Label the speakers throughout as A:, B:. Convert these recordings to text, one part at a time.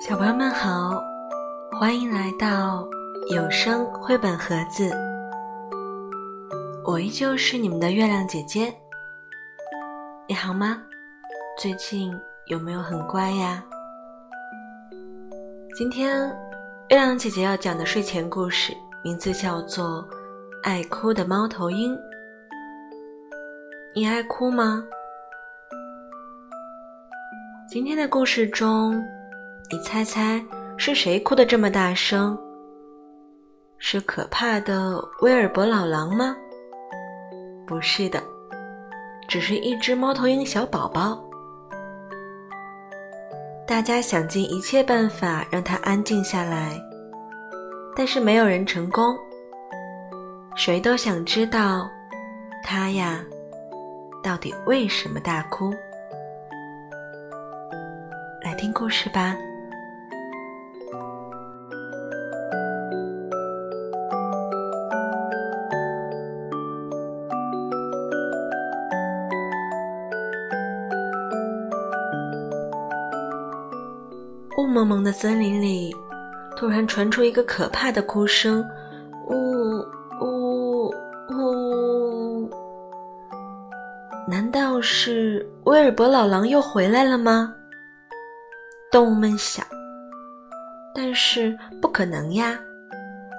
A: 小朋友们好，欢迎来到有声绘本盒子。我依旧是你们的月亮姐姐。你好吗？最近有没有很乖呀？今天月亮姐姐要讲的睡前故事，名字叫做《爱哭的猫头鹰》。你爱哭吗？今天的故事中，你猜猜是谁哭得这么大声？是可怕的威尔伯老狼吗？不是的，只是一只猫头鹰小宝宝。大家想尽一切办法让它安静下来，但是没有人成功。谁都想知道，它呀，到底为什么大哭？听故事吧。雾蒙蒙的森林里，突然传出一个可怕的哭声：“呜呜呜！”难道是威尔伯老狼又回来了吗？动物们想，但是不可能呀，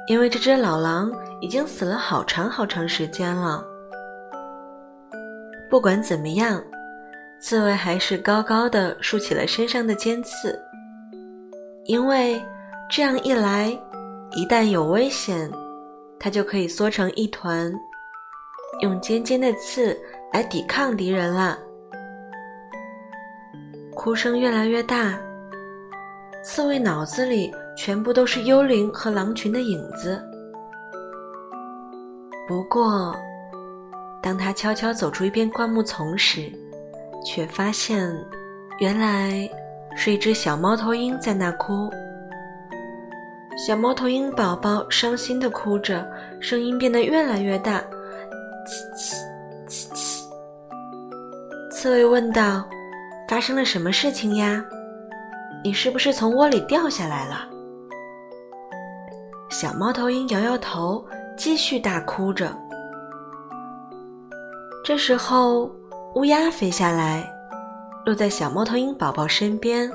A: 因为这只老狼已经死了好长好长时间了。不管怎么样，刺猬还是高高的竖起了身上的尖刺，因为这样一来，一旦有危险，它就可以缩成一团，用尖尖的刺来抵抗敌人了。哭声越来越大。刺猬脑子里全部都是幽灵和狼群的影子。不过，当他悄悄走出一片灌木丛时，却发现，原来是一只小猫头鹰在那哭。小猫头鹰宝宝伤心的哭着，声音变得越来越大，叽叽叽叽。刺猬问道：“发生了什么事情呀？”你是不是从窝里掉下来了？小猫头鹰摇摇头，继续大哭着。这时候，乌鸦飞下来，落在小猫头鹰宝宝身边。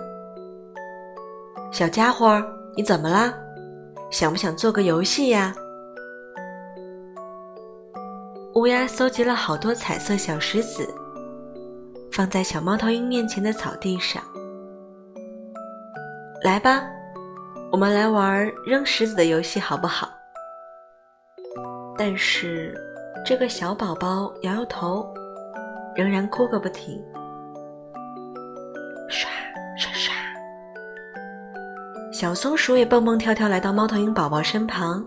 A: 小家伙，你怎么啦？想不想做个游戏呀？乌鸦搜集了好多彩色小石子，放在小猫头鹰面前的草地上。来吧，我们来玩扔石子的游戏，好不好？但是这个小宝宝摇摇头，仍然哭个不停。刷刷刷！小松鼠也蹦蹦跳跳来到猫头鹰宝宝身旁。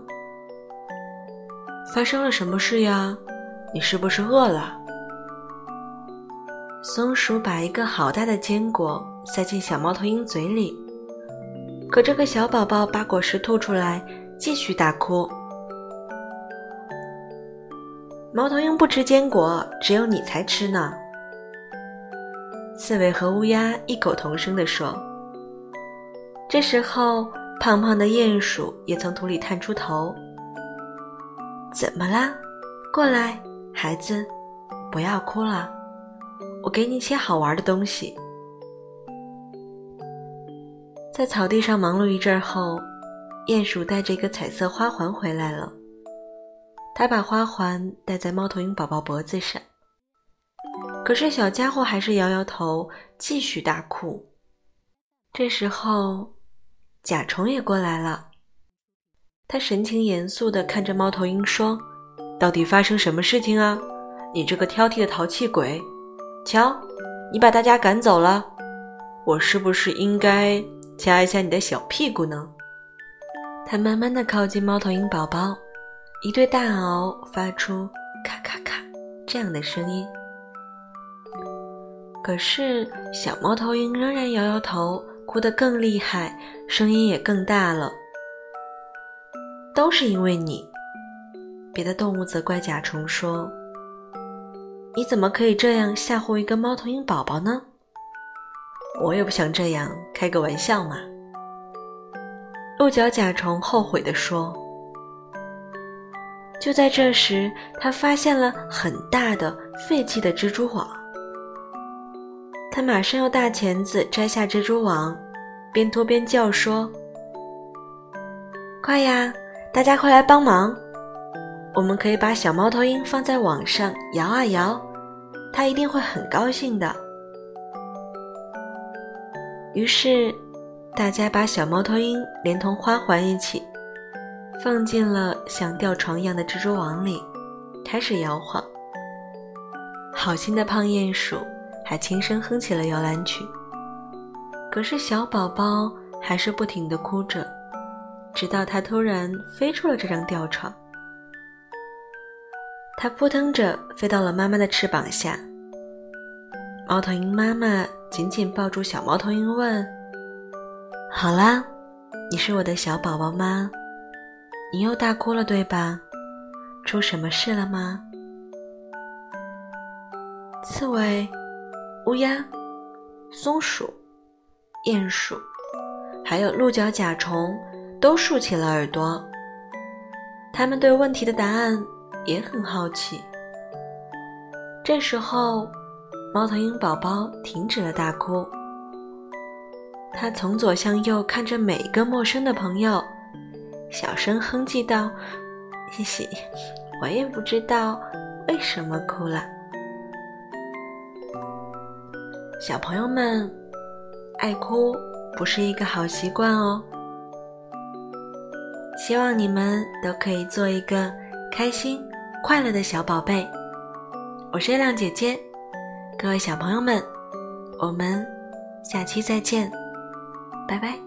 A: 发生了什么事呀？你是不是饿了？松鼠把一个好大的坚果塞进小猫头鹰嘴里。可这个小宝宝把果实吐出来，继续大哭。猫头鹰不吃坚果，只有你才吃呢。刺猬和乌鸦异口同声地说。这时候，胖胖的鼹鼠也从土里探出头。怎么啦？过来，孩子，不要哭了，我给你些好玩的东西。在草地上忙碌一阵后，鼹鼠带着一个彩色花环回来了。他把花环戴在猫头鹰宝宝脖子上，可是小家伙还是摇摇头，继续大哭。这时候，甲虫也过来了。他神情严肃地看着猫头鹰说：“到底发生什么事情啊？你这个挑剔的淘气鬼！瞧，你把大家赶走了，我是不是应该？”掐一下你的小屁股呢。它慢慢的靠近猫头鹰宝宝，一对大螯发出咔咔咔这样的声音。可是小猫头鹰仍然摇摇头，哭得更厉害，声音也更大了。都是因为你。别的动物责怪甲虫说：“你怎么可以这样吓唬一个猫头鹰宝宝呢？我也不想这样，开个玩笑嘛。”鹿角甲虫后悔地说。就在这时，他发现了很大的废弃的蜘蛛网。他马上用大钳子摘下蜘蛛网，边拖边叫说：“快呀，大家快来帮忙！我们可以把小猫头鹰放在网上摇啊摇，它一定会很高兴的。”于是，大家把小猫头鹰连同花环一起。放进了像吊床一样的蜘蛛网里，开始摇晃。好心的胖鼹鼠还轻声哼起了摇篮曲。可是小宝宝还是不停地哭着，直到它突然飞出了这张吊床。它扑腾着飞到了妈妈的翅膀下。猫头鹰妈妈紧紧抱住小猫头鹰，问：“好啦，你是我的小宝宝吗？”你又大哭了，对吧？出什么事了吗？刺猬、乌鸦、松鼠、鼹鼠，还有鹿角甲虫都竖起了耳朵。他们对问题的答案也很好奇。这时候，猫头鹰宝宝停止了大哭，他从左向右看着每一个陌生的朋友。小声哼唧道：“嘻嘻，我也不知道为什么哭了。小朋友们，爱哭不是一个好习惯哦。希望你们都可以做一个开心、快乐的小宝贝。我是月亮姐姐，各位小朋友们，我们下期再见，拜拜。”